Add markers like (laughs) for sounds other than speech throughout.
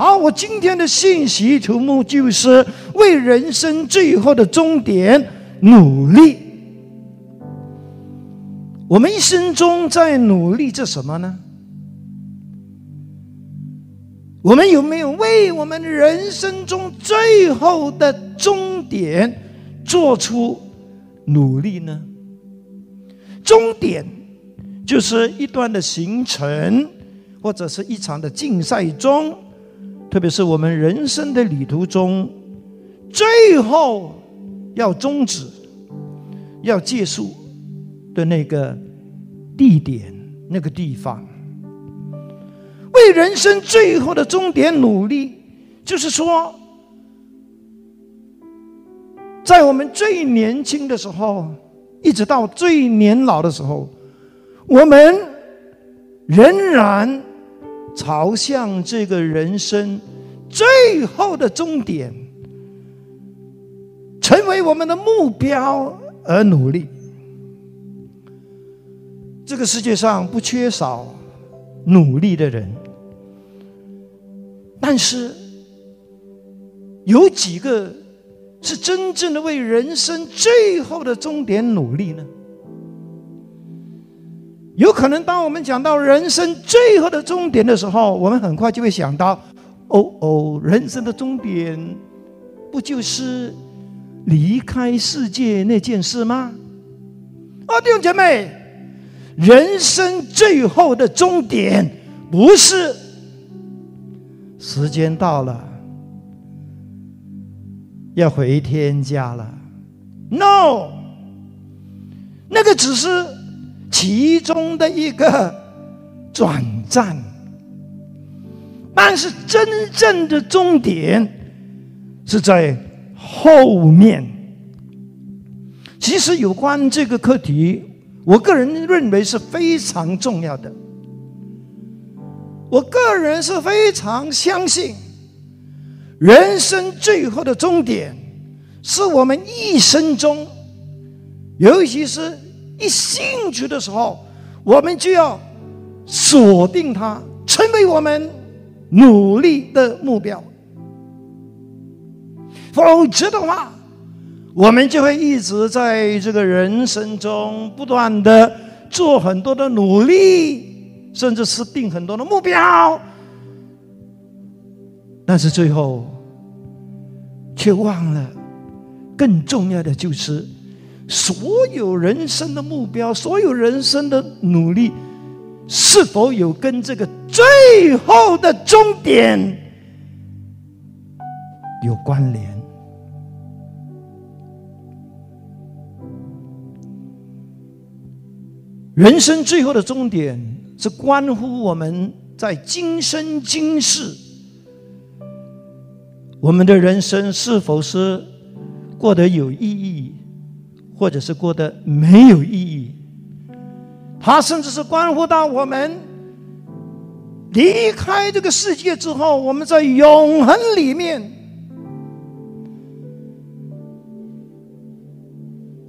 好，我今天的信息题目就是为人生最后的终点努力。我们一生中在努力着什么呢？我们有没有为我们人生中最后的终点做出努力呢？终点就是一段的行程，或者是一场的竞赛中，特别是我们人生的旅途中，最后要终止、要结束的那个地点、那个地方。为人生最后的终点努力，就是说，在我们最年轻的时候，一直到最年老的时候，我们仍然朝向这个人生最后的终点，成为我们的目标而努力。这个世界上不缺少努力的人。但是，有几个是真正的为人生最后的终点努力呢？有可能，当我们讲到人生最后的终点的时候，我们很快就会想到：哦哦，人生的终点不就是离开世界那件事吗？哦，弟兄姐妹，人生最后的终点不是。时间到了，要回天家了。No，那个只是其中的一个转站，但是真正的终点是在后面。其实有关这个课题，我个人认为是非常重要的。我个人是非常相信，人生最后的终点，是我们一生中，尤其是一兴趣的时候，我们就要锁定它，成为我们努力的目标。否则的话，我们就会一直在这个人生中不断的做很多的努力。甚至是定很多的目标，但是最后却忘了更重要的就是，所有人生的目标，所有人生的努力，是否有跟这个最后的终点有关联？人生最后的终点。是关乎我们在今生今世，我们的人生是否是过得有意义，或者是过得没有意义？它甚至是关乎到我们离开这个世界之后，我们在永恒里面，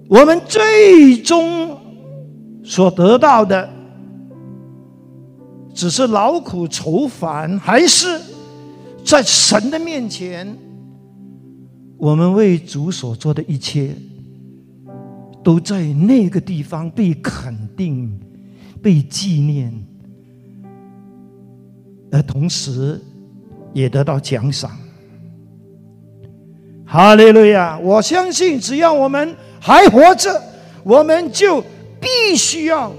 我们最终所得到的。只是劳苦愁烦，还是在神的面前，我们为主所做的一切，都在那个地方被肯定、被纪念，而同时也得到奖赏。哈利路亚！我相信，只要我们还活着，我们就必须要。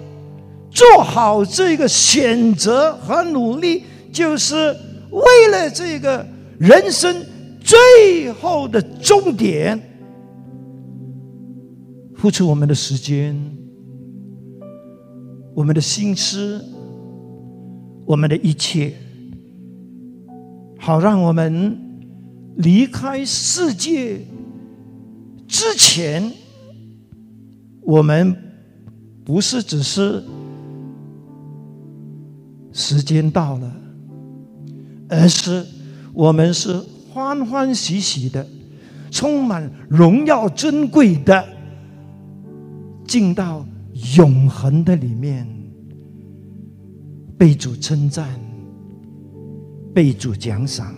做好这个选择和努力，就是为了这个人生最后的终点，付出我们的时间、我们的心思、我们的一切，好让我们离开世界之前，我们不是只是。时间到了，而是我们是欢欢喜喜的，充满荣耀尊贵的，进到永恒的里面，被主称赞，被主奖赏。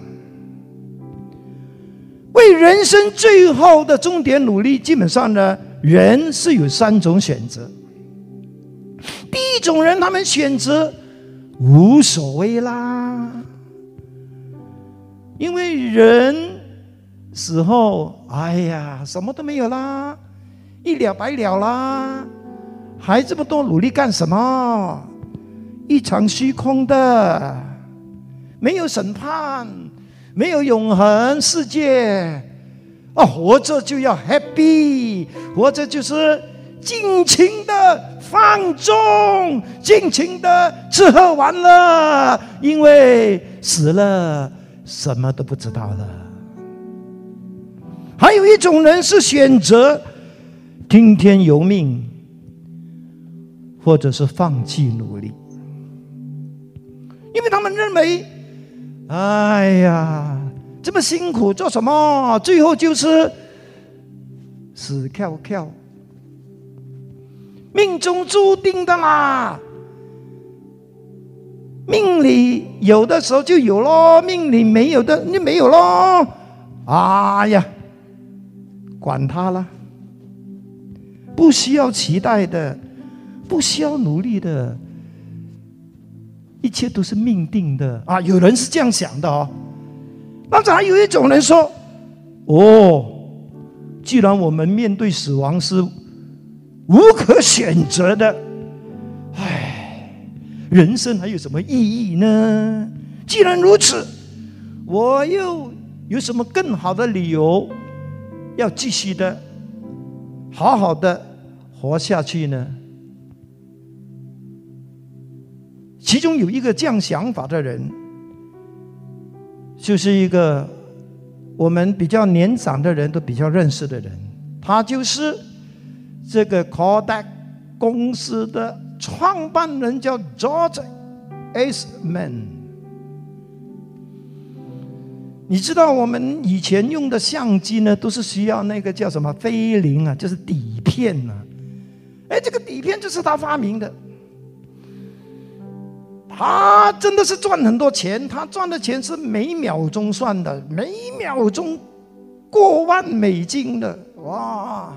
为人生最后的终点努力，基本上呢，人是有三种选择。第一种人，他们选择无所谓啦，因为人死后，哎呀，什么都没有啦，一了百了啦，还这么多努力干什么？一场虚空的，没有审判。没有永恒世界啊！活着就要 happy，活着就是尽情的放纵，尽情的吃喝玩乐，因为死了什么都不知道了。还有一种人是选择听天由命，或者是放弃努力，因为他们认为。哎呀，这么辛苦做什么？最后就是死翘翘，命中注定的啦。命里有的时候就有咯，命里没有的就没有咯。哎呀，管他了，不需要期待的，不需要努力的。一切都是命定的啊！有人是这样想的哦。但是还有一种人说：“哦，既然我们面对死亡是无可选择的，唉，人生还有什么意义呢？既然如此，我又有什么更好的理由要继续的好好的活下去呢？”其中有一个这样想法的人，就是一个我们比较年长的人都比较认识的人，他就是这个 Kodak 公司的创办人，叫 George Eastman。你知道我们以前用的相机呢，都是需要那个叫什么菲林啊，就是底片啊。哎，这个底片就是他发明的。他真的是赚很多钱，他赚的钱是每秒钟算的，每秒钟过万美金的，哇！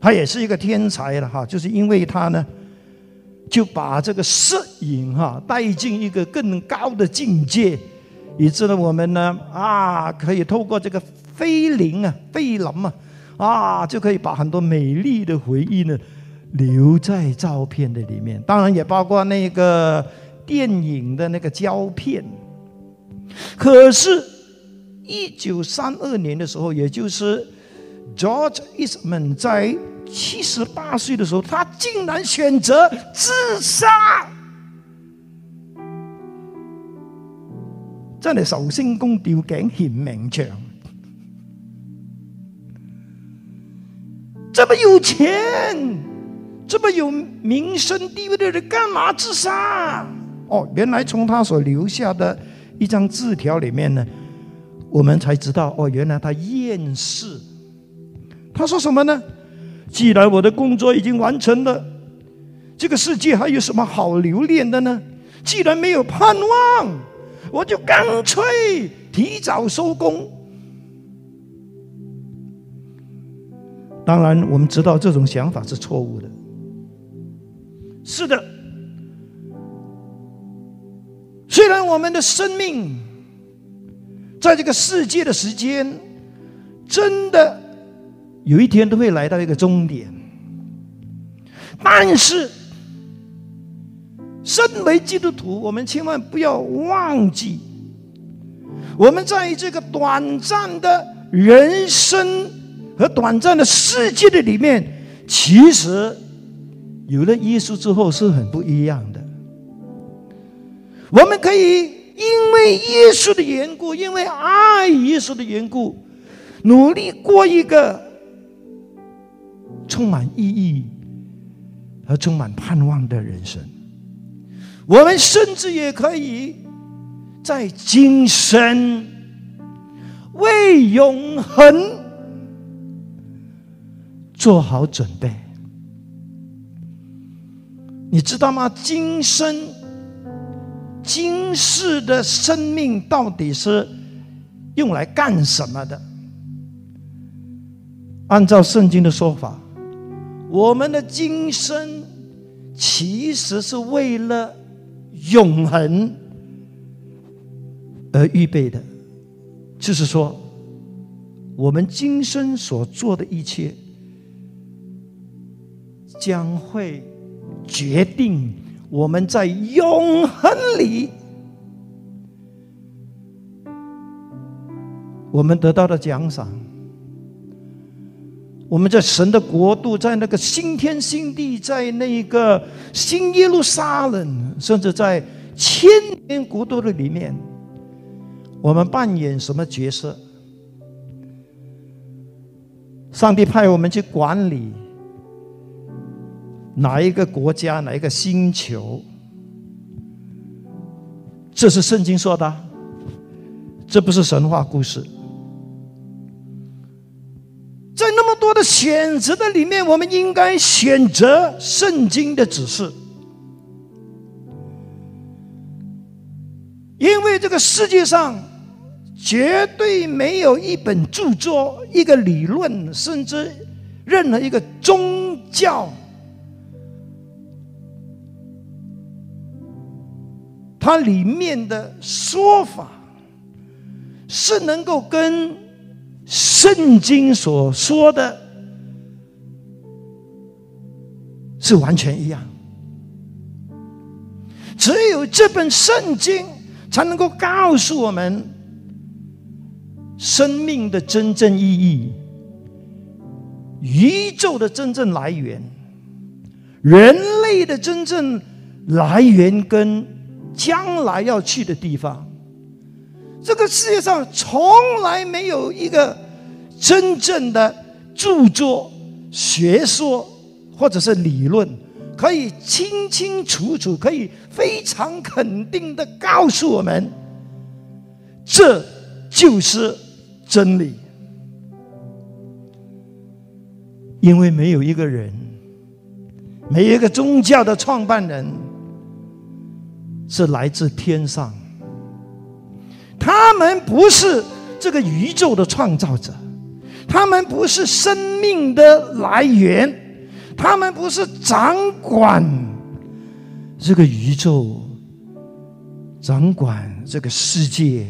他也是一个天才了哈，就是因为他呢，就把这个摄影哈带进一个更高的境界，以致呢我们呢啊可以透过这个菲林啊、菲林啊啊就可以把很多美丽的回忆呢。留在照片的里面，当然也包括那个电影的那个胶片。可是，一九三二年的时候，也就是 George Eastman 在七十八岁的时候，他竟然选择自杀。真係壽星公吊颈嫌命長，这么有钱。这么有名声地位的人，干嘛自杀？哦，原来从他所留下的一张字条里面呢，我们才知道，哦，原来他厌世。他说什么呢？既然我的工作已经完成了，这个世界还有什么好留恋的呢？既然没有盼望，我就干脆提早收工。当然，我们知道这种想法是错误的。是的，虽然我们的生命在这个世界的时间，真的有一天都会来到一个终点，但是，身为基督徒，我们千万不要忘记，我们在这个短暂的人生和短暂的世界的里面，其实。有了耶稣之后是很不一样的。我们可以因为耶稣的缘故，因为爱耶稣的缘故，努力过一个充满意义和充满盼望的人生。我们甚至也可以在今生为永恒做好准备。你知道吗？今生今世的生命到底是用来干什么的？按照圣经的说法，我们的今生其实是为了永恒而预备的，就是说，我们今生所做的一切，将会决定我们在永恒里我们得到的奖赏。我们在神的国度，在那个新天新地，在那个新耶路撒冷，甚至在千年国度的里面，我们扮演什么角色？上帝派我们去管理哪一个国家、哪一个星球？这是圣经说的，这不是神话故事。在那么多的选择的里面，我们应该选择圣经的指示，因为这个世界上绝对没有一本著作、一个理论，甚至任何一个宗教，它里面的说法是能够跟。圣经所说的，是完全一样。只有这本圣经才能够告诉我们生命的真正意义、宇宙的真正来源、人类的真正来源跟将来要去的地方。这个世界上从来没有一个真正的著作、学说或者是理论，可以清清楚楚、可以非常肯定的告诉我们，这就是真理。因为没有一个人，没有一个宗教的创办人是来自天上。他们不是这个宇宙的创造者，他们不是生命的来源，他们不是掌管这个宇宙、掌管这个世界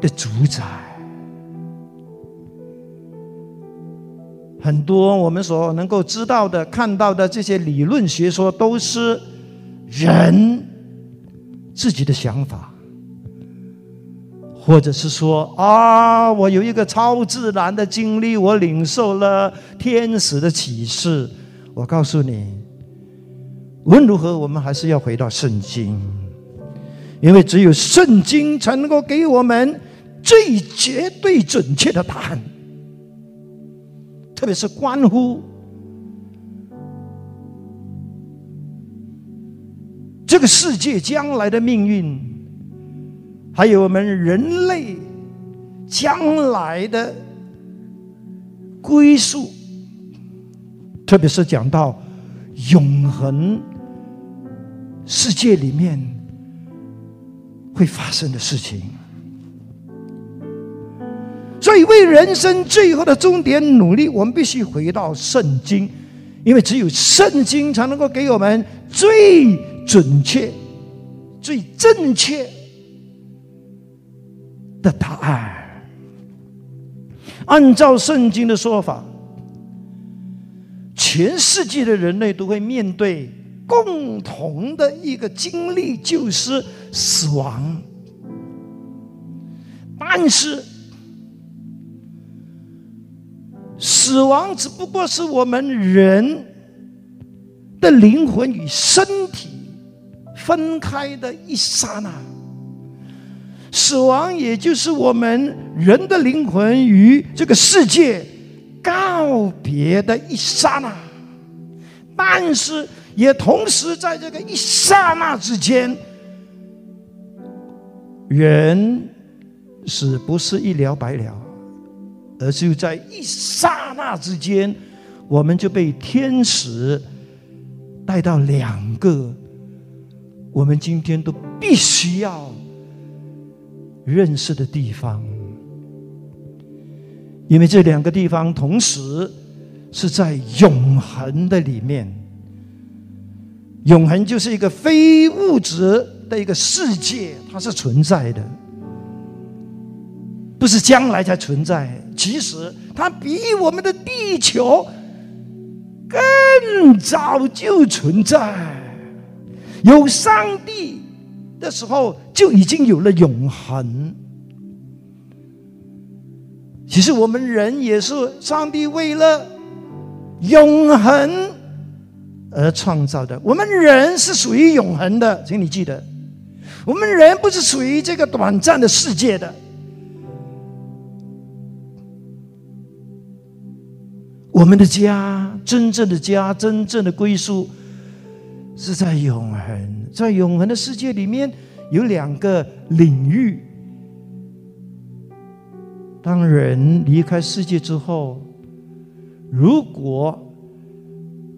的主宰。很多我们所能够知道的、看到的这些理论学说，都是人自己的想法。或者是说啊，我有一个超自然的经历，我领受了天使的启示。我告诉你，无论如何，我们还是要回到圣经，因为只有圣经才能够给我们最绝对准确的答案，特别是关乎这个世界将来的命运。还有我们人类将来的归宿，特别是讲到永恒世界里面会发生的事情，所以为人生最后的终点努力，我们必须回到圣经，因为只有圣经才能够给我们最准确、最正确。的答案，按照圣经的说法，全世界的人类都会面对共同的一个经历，就是死亡。但是，死亡只不过是我们人的灵魂与身体分开的一刹那。死亡，也就是我们人的灵魂与这个世界告别的一刹那，但是也同时在这个一刹那之间，人死不是一了百了，而是在一刹那之间，我们就被天使带到两个我们今天都必须要认识的地方，因为这两个地方同时是在永恒的里面。永恒就是一个非物质的一个世界，它是存在的，不是将来才存在。其实它比我们的地球更早就存在。有上帝的时候，就已经有了永恒。其实我们人也是上帝为了永恒而创造的。我们人是属于永恒的，请你记得，我们人不是属于这个短暂的世界的。我们的家，真正的家，真正的归宿。是在永恒，在永恒的世界里面有两个领域。当人离开世界之后，如果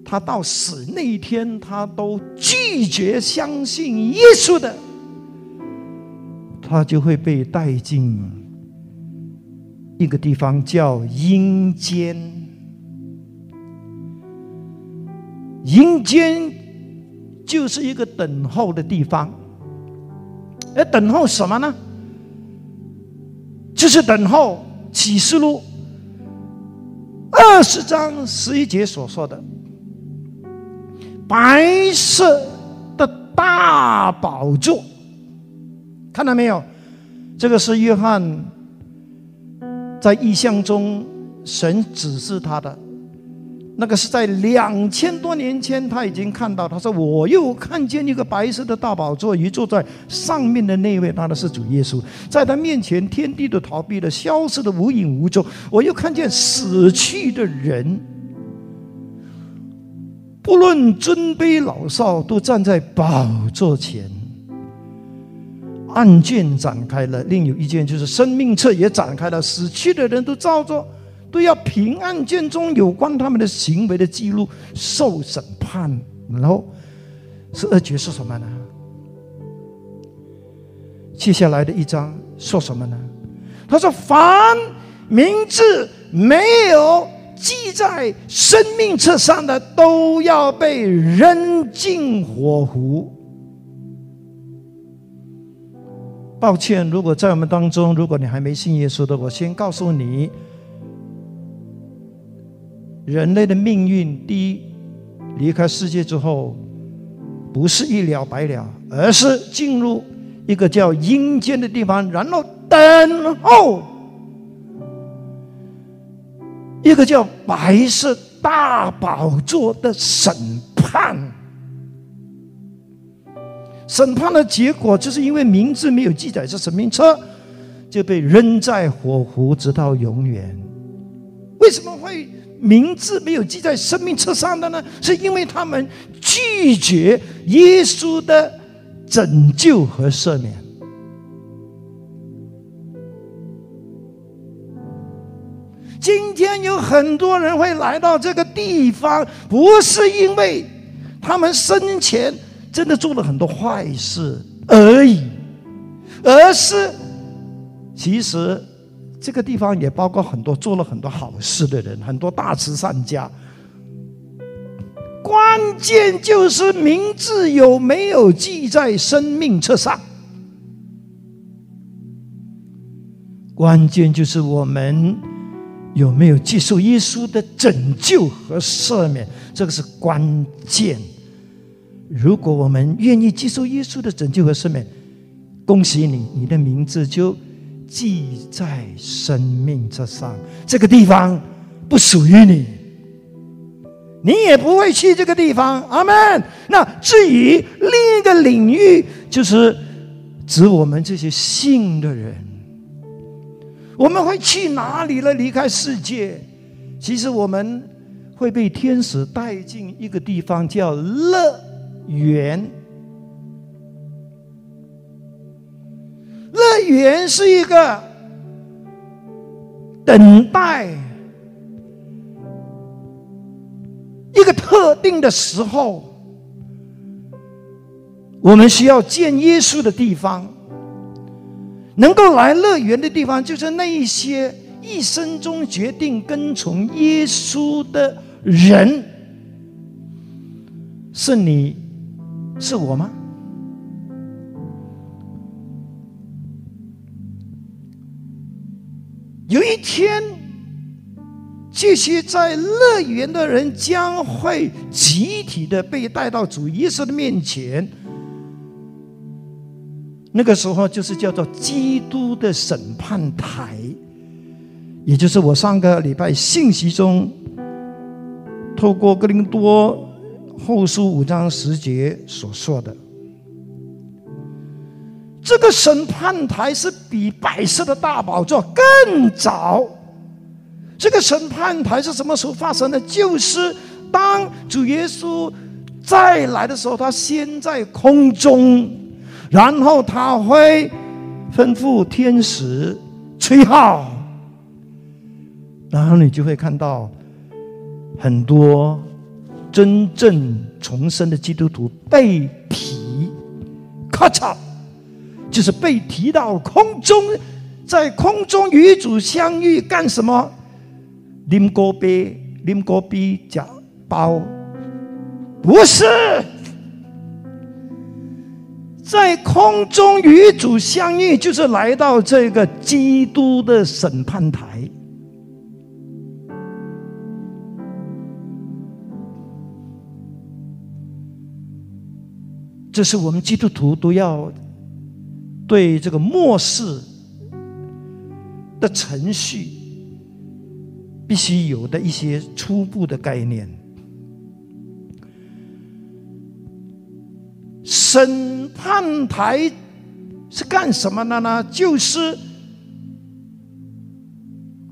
他到死那一天，他都拒绝相信耶稣的，他就会被带进一个地方，叫阴间。阴间。就是一个等候的地方，而等候什么呢？就是等候启示录二十章十一节所说的白色的大宝座，看到没有？这个是约翰在异象中神指示他的。那个是在两千多年前，他已经看到。他说：“我又看见一个白色的大宝座，一坐在上面的那位，他的是主耶稣。在他面前，天地都逃避了，消失的无影无踪。我又看见死去的人，不论尊卑老少，都站在宝座前。案卷展开了，另有一件就是生命册也展开了，死去的人都照着。”都要凭案卷中有关他们的行为的记录受审判，然后十二节是什么呢？接下来的一章说什么呢？他说：“凡名字没有记在生命册上的，都要被扔进火湖。”抱歉，如果在我们当中，如果你还没信耶稣的，我先告诉你。人类的命运，第一，离开世界之后，不是一了百了，而是进入一个叫阴间的地方，然后等候一个叫白色大宝座的审判。审判的结果，就是因为名字没有记载在生命册，就被扔在火湖，直到永远。为什么会？名字没有记在生命册上的呢，是因为他们拒绝耶稣的拯救和赦免。今天有很多人会来到这个地方，不是因为他们生前真的做了很多坏事而已，而是其实。这个地方也包括很多做了很多好事的人，很多大慈善家。关键就是名字有没有记在生命册上。关键就是我们有没有接受耶稣的拯救和赦免，这个是关键。如果我们愿意接受耶稣的拯救和赦免，恭喜你，你的名字就。记在生命之上，这个地方不属于你，你也不会去这个地方。阿门。那至于另一个领域，就是指我们这些信的人，我们会去哪里了？离开世界，其实我们会被天使带进一个地方，叫乐园。乐园是一个等待一个特定的时候，我们需要见耶稣的地方，能够来乐园的地方，就是那一些一生中决定跟从耶稣的人。是你，是我吗？有一天，这些在乐园的人将会集体的被带到主耶稣的面前。那个时候就是叫做基督的审判台，也就是我上个礼拜信息中透过格林多后书五章十节所说的。这个审判台是比白色的大宝座更早。这个审判台是什么时候发生的？就是当主耶稣再来的时候，他先在空中。然后他会吩咐天使吹号，然后你就会看到很多真正重生的基督徒被提，咔嚓，就是被提到空中，在空中与主相遇，干什么？拎锅杯，拎锅杯夹包，不是。在空中与主相遇，就是来到这个基督的审判台。这是我们基督徒都要对这个末世的程序必须有的一些初步的概念。审判台是干什么的呢？就是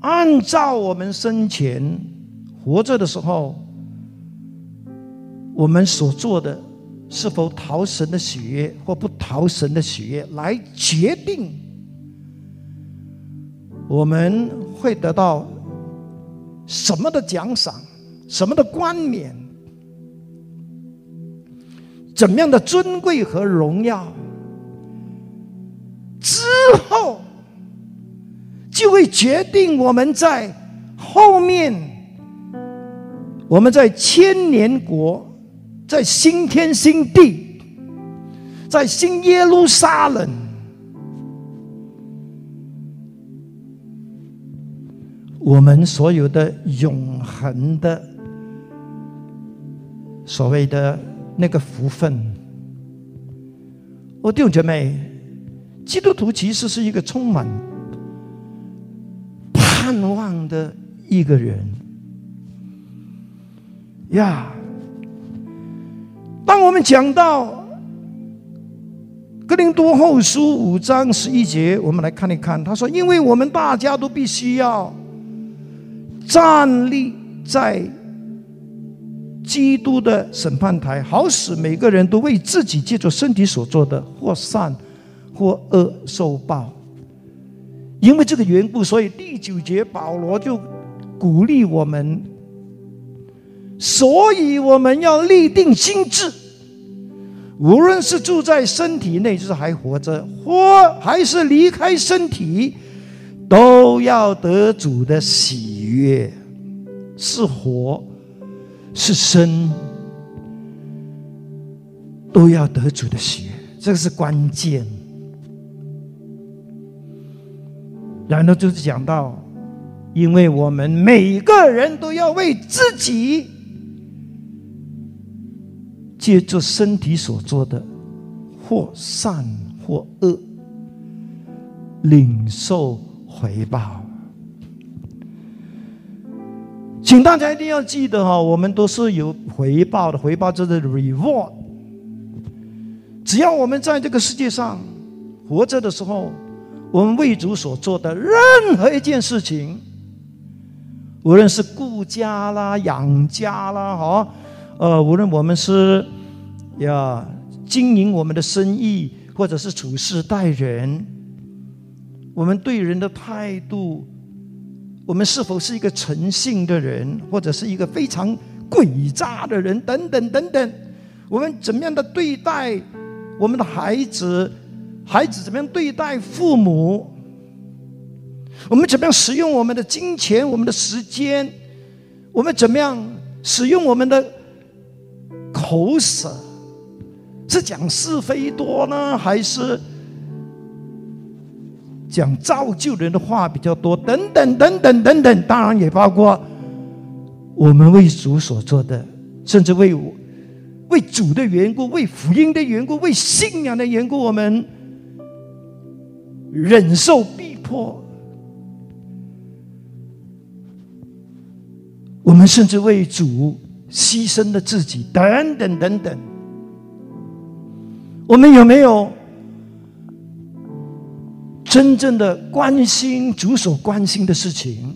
按照我们生前活着的时候，我们所做的是否讨神的喜悦或不讨神的喜悦，来决定我们会得到什么的奖赏，什么的冠冕。怎么样的尊贵和荣耀，之后就会决定我们在后面，我们在千年国，在新天新地，在新耶路撒冷，我们所有的永恒的所谓的。那个福分，我弟兄姐妹，基督徒其实是一个充满盼望的一个人呀。当我们讲到《哥林多后书》五章十一节，我们来看一看，他说：“因为我们大家都必须要站立在。”基督的审判台，好使每个人都为自己借助身体所做的，或善或恶受报。因为这个缘故，所以第九节保罗就鼓励我们，所以我们要立定心志，无论是住在身体内，就是还活着，或还是离开身体，都要得主的喜悦，是活。是生都要得主的喜悦，这个是关键。然后就是讲到，因为我们每个人都要为自己借助身体所做的，或善或恶，领受回报。请大家一定要记得哈，我们都是有回报的，回报就是 reward。只要我们在这个世界上活着的时候，我们为主所做的任何一件事情，无论是顾家啦、养家啦，哈，呃，无论我们是呀经营我们的生意，或者是处事待人，我们对人的态度。我们是否是一个诚信的人，或者是一个非常诡诈的人？等等等等，我们怎么样的对待我们的孩子，孩子怎么样对待父母？我们怎么样使用我们的金钱、我们的时间？我们怎么样使用我们的口舌？是讲是非多呢，还是讲造就人的话比较多？等等等等等等，当然也包括我们为主所做的，甚至为为主的缘故、为福音的缘故、为信仰的缘故，我们忍受逼迫。我们甚至为主牺牲了自己，等等等等。我们有没有真正的关心主所关心的事情？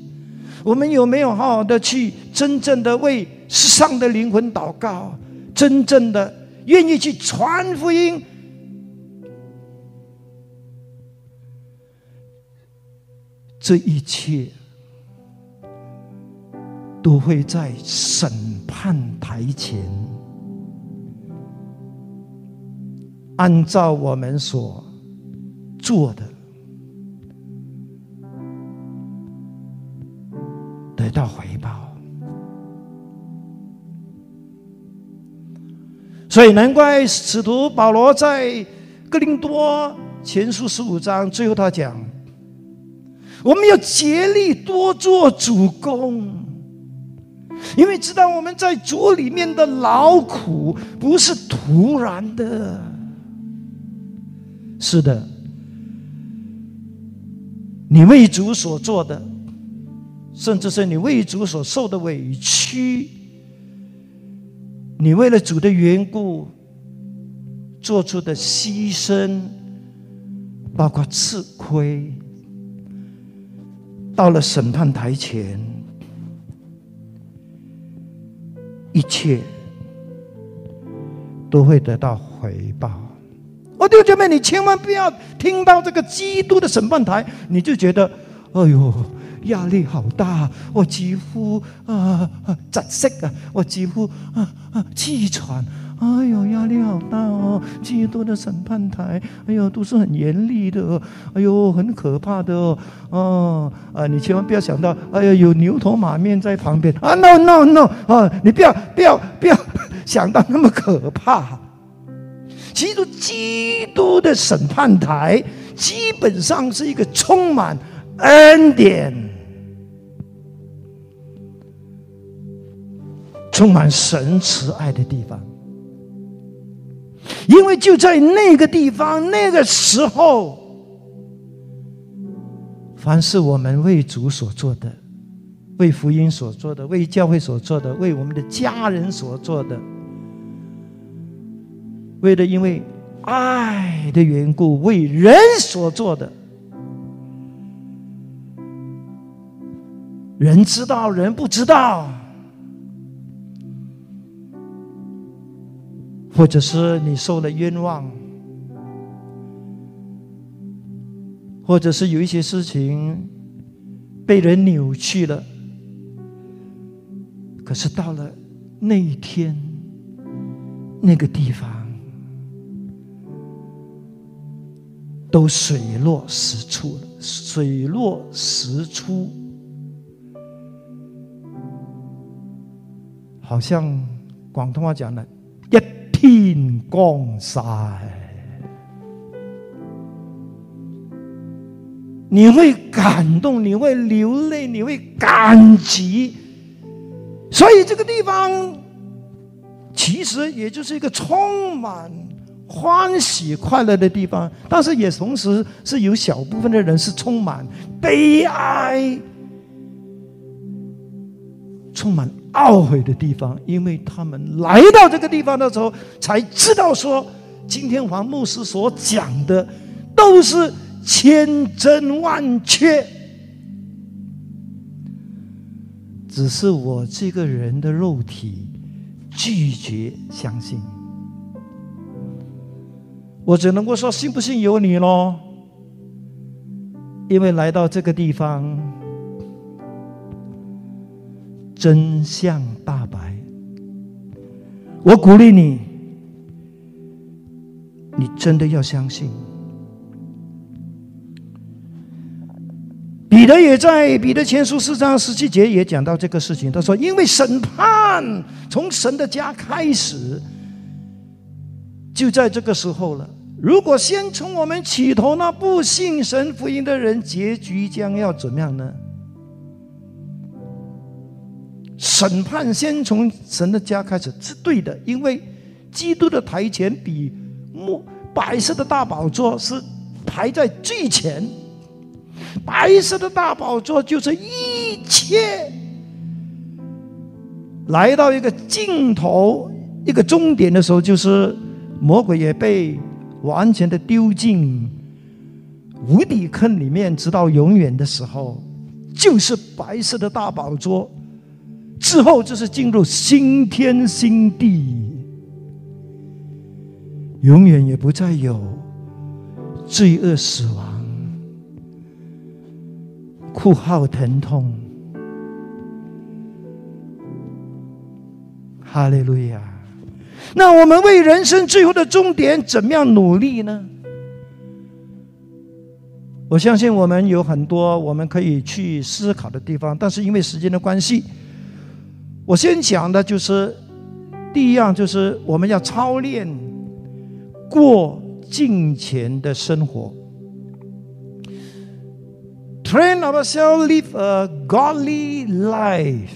我们有没有好好的去真正的为世上的灵魂祷告？真正的愿意去传福音？这一切。都会在神判台前，按照我们所做的得到回报。所以难怪使徒保罗在哥林多前书十五章最后他讲：我们要竭力多做主公。因为知道我们在主里面的劳苦不是突然的，是的，你为主所做的，甚至是你为主所受的委屈，你为了主的缘故做出的牺牲，包括吃亏，到了审判台前。一切都会得到回报。我弟兄姐妹，你千万不要听到这个基督的审判台，你就觉得，哎呦，压力好大，我几乎啊窒息啊，我几乎啊啊气喘。哎呦，压力好大哦！基督的审判台，哎呦，都是很严厉的，哎呦，很可怕的哦。哦，啊，你千万不要想到，哎呀，有牛头马面在旁边啊！No No No！啊，你不要不要不要 (laughs) 想到那么可怕。其实，基督的审判台基本上是一个充满恩典、充满神慈爱的地方。因为就在那个地方、那个时候，凡是我们为主所做的、为福音所做的、为教会所做的、为我们的家人所做的，为了因为爱的缘故为人所做的，人知道，人不知道。或者是你受了冤枉，或者是有一些事情被人扭曲了，可是到了那一天，那个地方都水落石出了，水落石出，好像广东话讲的。天光晒，你会感动，你会流泪，你会感激。所以这个地方其实也就是一个充满欢喜快乐的地方，但是也同时是有小部分的人是充满悲哀。充满懊悔的地方，因为他们来到这个地方的时候，才知道说，今天黄牧师所讲的都是千真万确，只是我这个人的肉体拒绝相信。我只能够说，信不信由你喽，因为来到这个地方。真相大白，我鼓励你，你真的要相信。彼得也在彼得前书四章十七节也讲到这个事情。他说：“因为审判从神的家开始，就在这个时候了。如果先从我们起头，那不信神福音的人，结局将要怎么样呢？审判先从神的家开始是对的，因为基督的台前比木白色的大宝座是排在最前。”白色的大宝座就是一切来到一个尽头、一个终点的时候，就是魔鬼也被完全的丢进无底坑里面，直到永远的时候，就是白色的大宝座之后，就是进入新天新地，永远也不再有罪恶死亡。哭号疼痛，哈利路亚！那我们为人生最后的终点怎么样努力呢？我相信我们有很多我们可以去思考的地方，但是因为时间的关系，我先讲的就是第一样，就是我们要操练过敬虔的生活。Train ourselves live a godly life。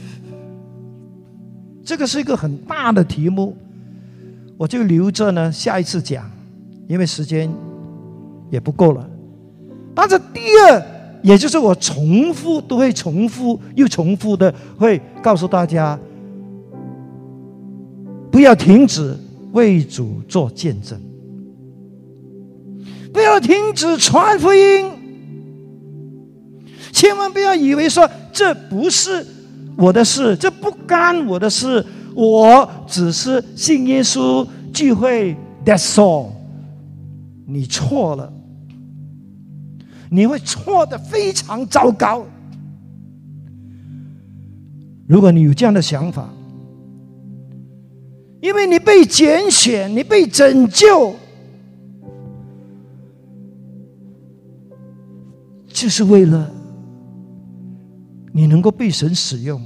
这个是一个很大的题目，我就留着呢，下一次讲，因为时间也不够了。但是第二，也就是我重复都会重复又重复的，会告诉大家，不要停止为主做见证，不要停止传福音。千万不要以为说这不是我的事，这不干我的事，我只是信耶稣聚会。That's all。你错了，你会错的非常糟糕。如果你有这样的想法，因为你被拣选，你被拯救，就是为了。你能够被神使用，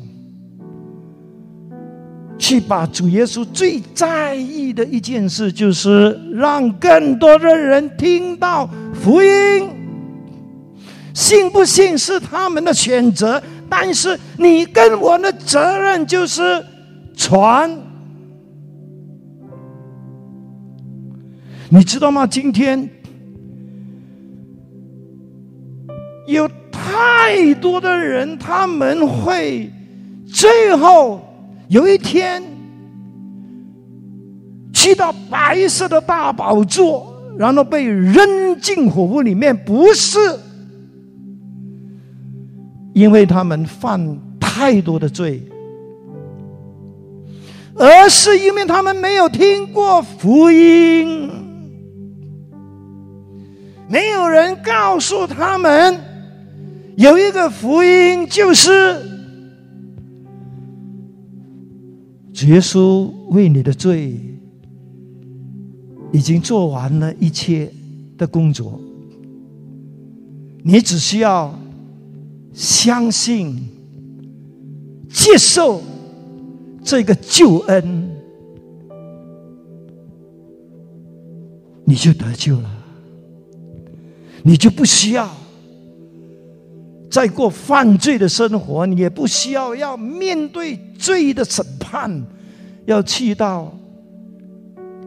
去把主耶稣最在意的一件事，就是让更多的人听到福音。信不信是他们的选择，但是你跟我的责任就是传。你知道吗？今天有。太多的人，他们会最后有一天去到白色的大宝座，然后被扔进火炉里面，不是因为他们犯太多的罪，而是因为他们没有听过福音，没有人告诉他们。有一个福音，就是耶稣为你的罪已经做完了一切的工作，你只需要相信、接受这个救恩，你就得救了，你就不需要。再过犯罪的生活，你也不需要要面对罪的审判，要去到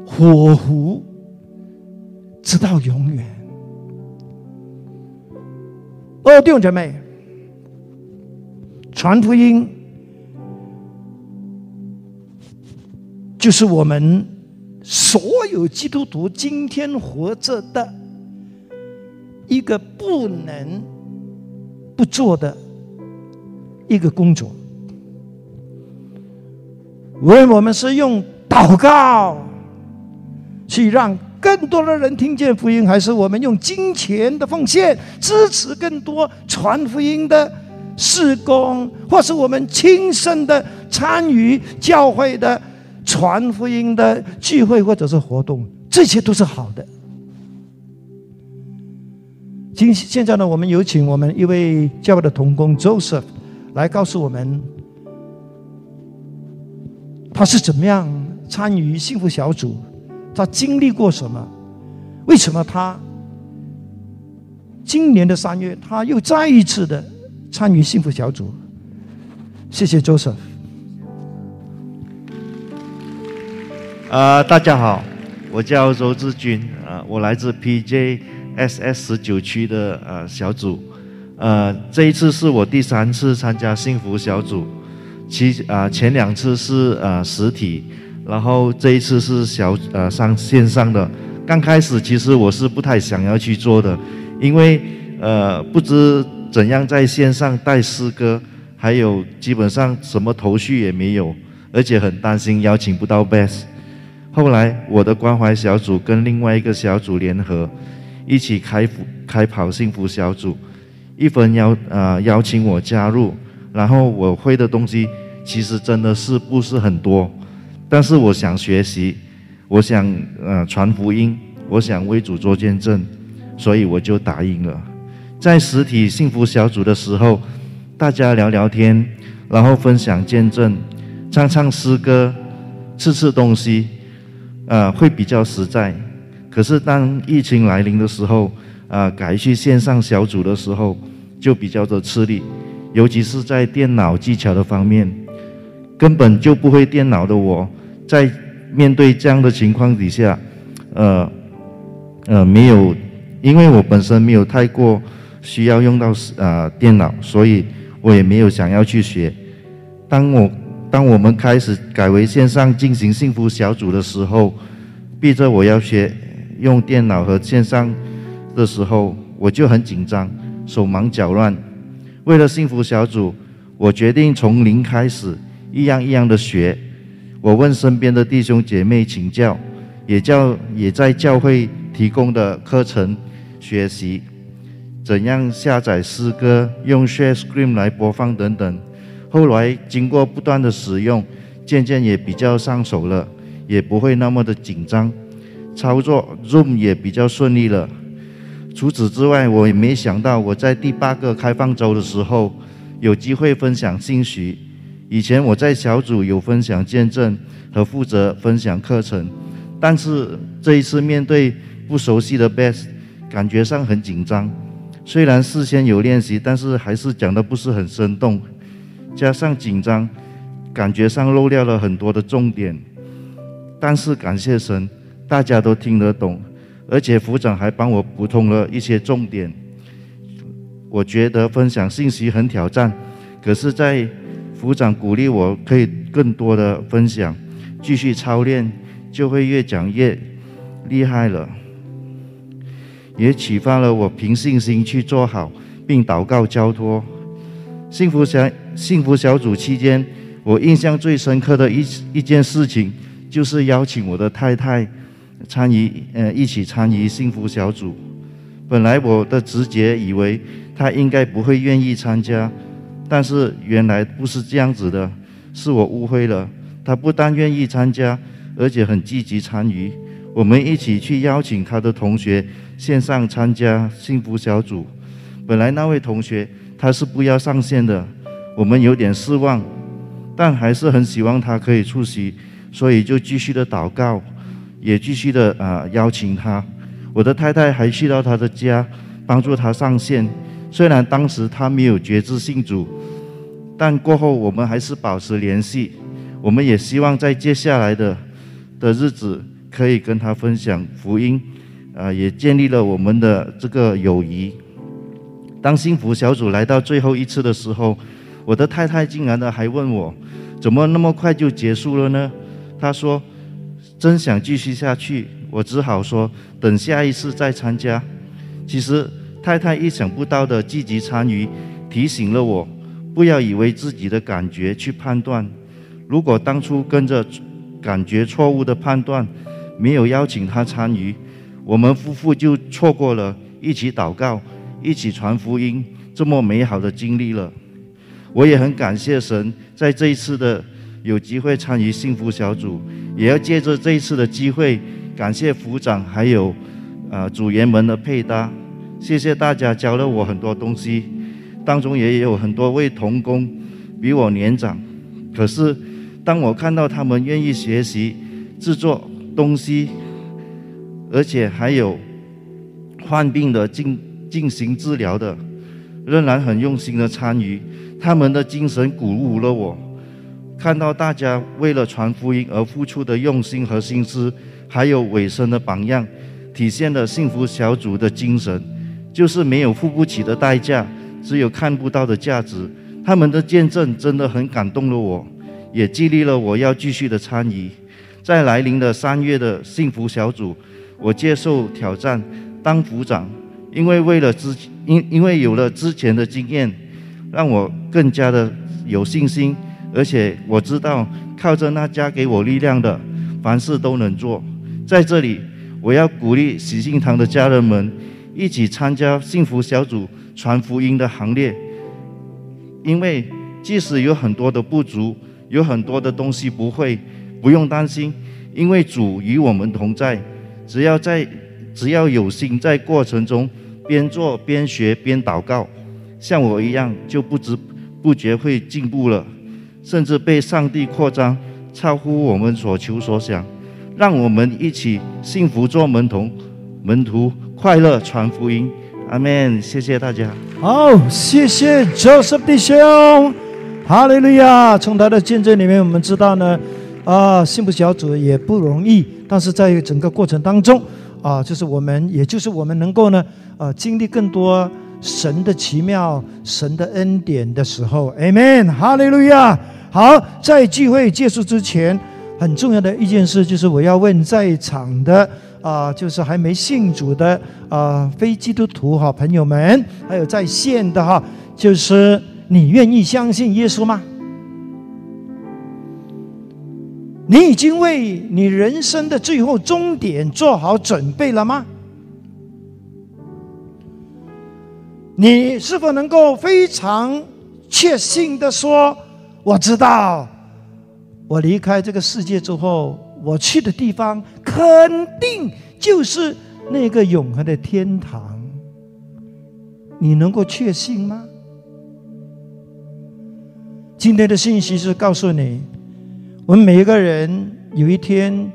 火湖，直到永远。哦，弟兄姐妹，传福音就是我们所有基督徒今天活着的一个不能。不做的一个工作，无论我们是用祷告去让更多的人听见福音，还是我们用金钱的奉献支持更多传福音的事工，或是我们亲身的参与教会的传福音的聚会或者是活动，这些都是好的。今现在呢，我们有请我们一位教会的同工 Joseph 来告诉我们，他是怎么样参与幸福小组，他经历过什么，为什么他今年的三月他又再一次的参与幸福小组？谢谢 Joseph。啊，大家好，我叫周志军，啊，我来自 PJSS 九区的呃小组，呃，这一次是我第三次参加幸福小组，其啊前两次是呃实体，然后这一次是小呃上线上的。刚开始其实我是不太想要去做的，因为呃不知怎样在线上带诗歌，还有基本上什么头绪也没有，而且很担心邀请不到 best。后来，我的关怀小组跟另外一个小组联合，一起开开跑幸福小组，一分邀啊邀请我加入。然后我会的东西其实真的是不是很多，但是我想学习，我想呃传福音，我想为主做见证，所以我就答应了。在实体幸福小组的时候，大家聊聊天，然后分享见证，唱唱诗歌，吃吃东西。呃，会比较实在。可是当疫情来临的时候，啊，改去线上小组的时候，就比较的吃力，尤其是在电脑技巧的方面，根本就不会电脑的我，在面对这样的情况底下，呃，呃，没有，因为我本身没有太过需要用到啊电脑，所以我也没有想要去学。当我当我们开始改为线上进行幸福小组的时候，逼着我要学用电脑和线上的时候，我就很紧张，手忙脚乱。为了幸福小组，我决定从零开始，一样一样的学。我问身边的弟兄姐妹请教，也教也在教会提供的课程学习，怎样下载诗歌，用 Share Screen 来播放等等。后来经过不断的使用，渐渐也比较上手了，也不会那么的紧张，操作 Zoom 也比较顺利了。除此之外，我也没想到我在第八个开放周的时候有机会分享信息。以前我在小组有分享见证和负责分享课程，但是这一次面对不熟悉的 Best，感觉上很紧张。虽然事先有练习，但是还是讲的不是很生动。加上紧张，感觉上漏掉了很多的重点，但是感谢神，大家都听得懂，而且副长还帮我补充了一些重点。我觉得分享信息很挑战，可是，在副长鼓励我可以更多的分享，继续操练，就会越讲越厉害了，也启发了我凭信心去做好，并祷告交托。幸福小幸福小组期间，我印象最深刻的一一件事情，就是邀请我的太太参与，呃，一起参与幸福小组。本来我的直觉以为她应该不会愿意参加，但是原来不是这样子的，是我误会了。她不但愿意参加，而且很积极参与。我们一起去邀请他的同学线上参加幸福小组。本来那位同学。他是不要上线的，我们有点失望，但还是很希望他可以出席，所以就继续的祷告，也继续的啊邀请他。我的太太还去到他的家，帮助他上线。虽然当时他没有觉知信主，但过后我们还是保持联系。我们也希望在接下来的的日子可以跟他分享福音，啊，也建立了我们的这个友谊。当幸福小组来到最后一次的时候，我的太太竟然的还问我，怎么那么快就结束了呢？她说，真想继续下去，我只好说等下一次再参加。其实太太意想不到的积极参与，提醒了我，不要以为自己的感觉去判断。如果当初跟着感觉错误的判断，没有邀请他参与，我们夫妇就错过了一起祷告。一起传福音，这么美好的经历了，我也很感谢神，在这一次的有机会参与幸福小组，也要借着这一次的机会，感谢副长还有啊组员们的配搭，谢谢大家教了我很多东西，当中也有很多位童工比我年长，可是当我看到他们愿意学习制作东西，而且还有患病的进进行治疗的，仍然很用心的参与，他们的精神鼓舞了我。看到大家为了传福音而付出的用心和心思，还有尾声的榜样，体现了幸福小组的精神，就是没有付不起的代价，只有看不到的价值。他们的见证真的很感动了我，也激励了我要继续的参与。在来临的三月的幸福小组，我接受挑战当组长，因为为了之因因为有了之前的经验，让我更加的有信心。而且我知道，靠着那加给我力量的，凡事都能做。在这里，我要鼓励喜信堂的家人们一起参加幸福小组传福音的行列。因为即使有很多的不足，有很多的东西不会，不用担心，因为主与我们同在。只要在，只要有心在过程中边做边学边祷告，像我一样，就不知不觉会进步了。甚至被上帝扩张，超乎我们所求所想。让我们一起幸福做门童，门徒快乐传福音。阿门。谢谢大家。好，谢谢 Joseph 弟兄。哈利路亚。从他的见证里面，我们知道呢，啊，幸福小组也不容易。但是在整个过程当中，啊，就是我们，也就是我们能够呢，啊，经历更多神的奇妙、神的恩典的时候。Amen。哈利路亚。好，在聚会结束之前，很重要的一件事就是，我要问在场的啊，就是还没信主的啊，非基督徒哈朋友们，还有在线的哈，就是你愿意相信耶稣吗？你已经为你人生的最后终点做好准备了吗？你是否能够非常确信的说？我知道，我离开这个世界之后，我去的地方肯定就是那个永恒的天堂。你能够确信吗？今天的信息是告诉你，我们每一个人有一天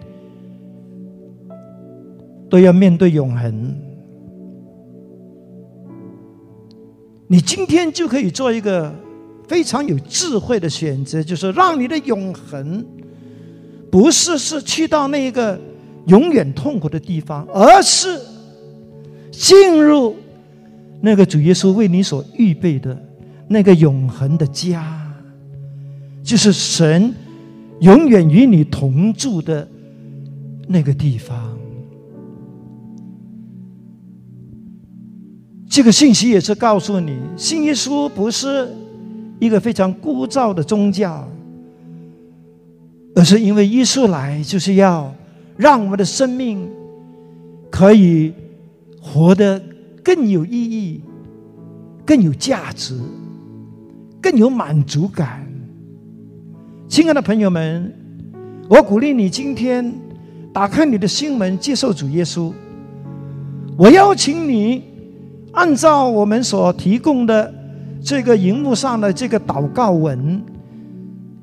都要面对永恒。你今天就可以做一个。非常有智慧的选择，就是让你的永恒，不是是去到那个永远痛苦的地方，而是进入那个主耶稣为你所预备的那个永恒的家，就是神永远与你同住的那个地方。这个信息也是告诉你，信耶稣不是。一个非常枯燥的宗教，而是因为耶稣来，就是要让我们的生命可以活得更有意义、更有价值、更有满足感。亲爱的朋友们，我鼓励你今天打开你的心门，接受主耶稣。我邀请你按照我们所提供的。这个荧幕上的这个祷告文，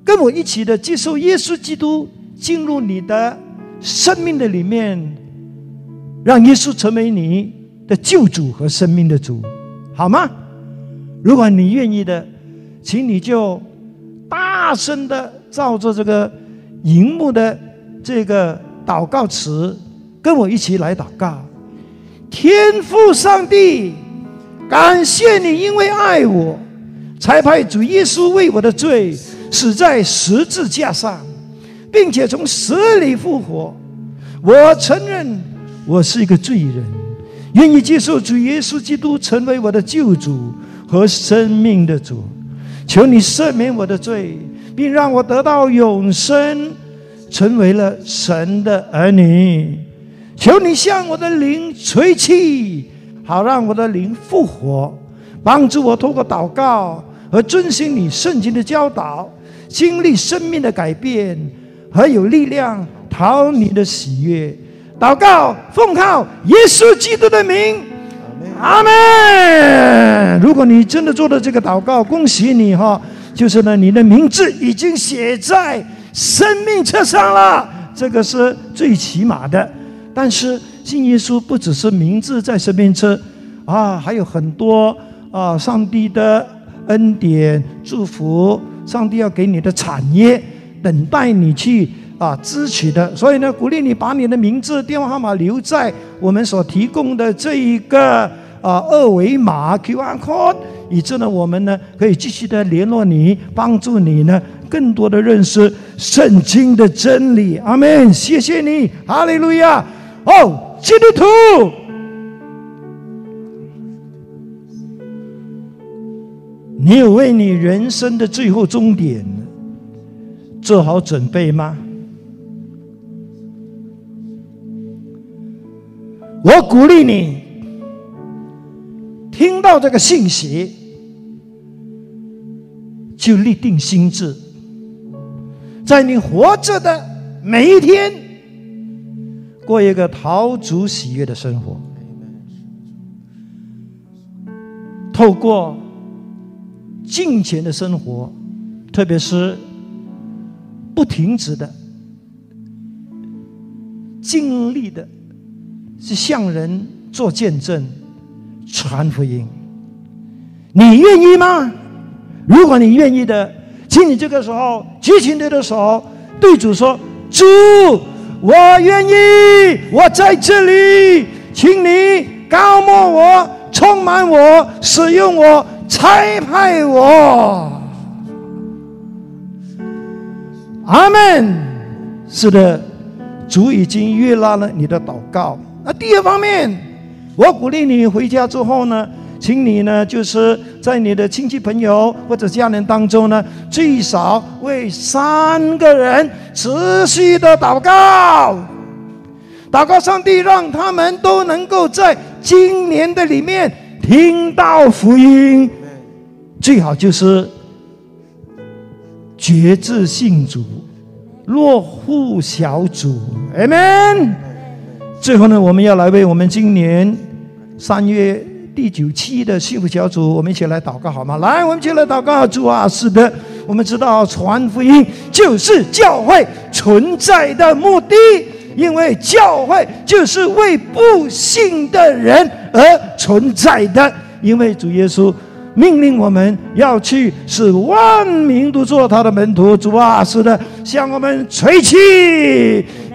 跟我一起的接受耶稣基督进入你的生命的里面，让耶稣成为你的救主和生命的主，好吗？如果你愿意的，请你就大声的照着这个荧幕的这个祷告词，跟我一起来祷告。天父上帝。感谢你，因为爱我，才派主耶稣为我的罪死在十字架上，并且从死里复活。我承认我是一个罪人，愿意接受主耶稣基督成为我的救主和生命的主。求你赦免我的罪，并让我得到永生，成为了神的儿女。求你向我的灵吹气。好让我的灵复活，帮助我通过祷告和遵循你圣经的教导，经历生命的改变和有力量讨你的喜悦。祷告奉靠耶稣基督的名，阿门。如果你真的做了这个祷告，恭喜你哈！就是呢，你的名字已经写在生命册上了，这个是最起码的。但是信耶稣不只是名字在生命册啊，还有很多啊，上帝的恩典祝福，上帝要给你的产业，等待你去啊支取的。所以呢，鼓励你把你的名字、电话号码留在我们所提供的这一个啊二维码 QR code。以致呢，我们呢可以继续的联络你，帮助你呢更多的认识圣经的真理。阿门！谢谢你，哈利路亚！哦，基督徒，你有为你人生的最后终点做好准备吗？我鼓励你，听到这个信息。就立定心志，在你活着的每一天，过一个陶足喜悦的生活。透过金钱的生活，特别是不停止的、尽力的，是向人做见证、传福音。你愿意吗？如果你愿意的，请你这个时候举起你的手，对主说：“主，我愿意，我在这里，请你高抹我，充满我，使用我，差派我。”阿门。是的，主已经悦纳了你的祷告。那第二方面，我鼓励你回家之后呢？请你呢，就是在你的亲戚朋友或者家人当中呢，最少为三个人持续的祷告，祷告上帝，让他们都能够在今年的里面听到福音，最好就是觉志信主，落户小组，amen。最后呢，我们要来为我们今年三月。第九期的幸福小组，我们一起来祷告好吗？来，我们一起来祷告。主啊，是的，我们知道传福音就是教会存在的目的，因为教会就是为不信的人而存在的。因为主耶稣命令我们要去使万民都做他的门徒。主啊，是的，向我们吹气。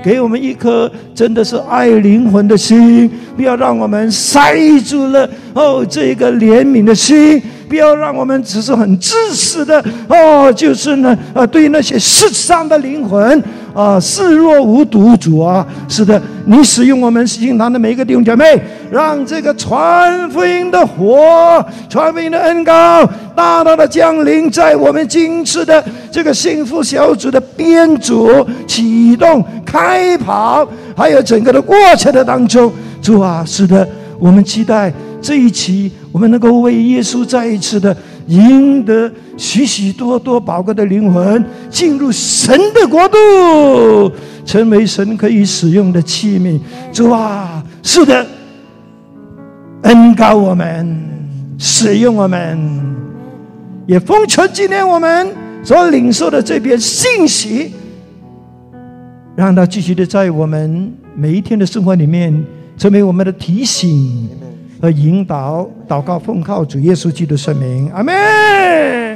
给我们一颗真的是爱灵魂的心，不要让我们塞住了哦这一个怜悯的心，不要让我们只是很自私的哦，就是呢呃对那些世上的灵魂啊视若无睹。主啊，是的，你使用我们信堂的每一个弟兄姐妹，让这个传福音的火、传福音的恩膏大大的降临在我们今次的这个幸福小组的编组启动开。跑，还有整个的过程的当中，主啊，是的，我们期待这一期，我们能够为耶稣再一次的赢得许许多多宝贵的灵魂，进入神的国度，成为神可以使用的器皿。主啊，是的，恩高我们，使用我们，也奉劝今天我们所领受的这篇信息。让它继续的在我们每一天的生活里面，成为我们的提醒和引导。祷告奉靠主耶稣基督圣名，阿门。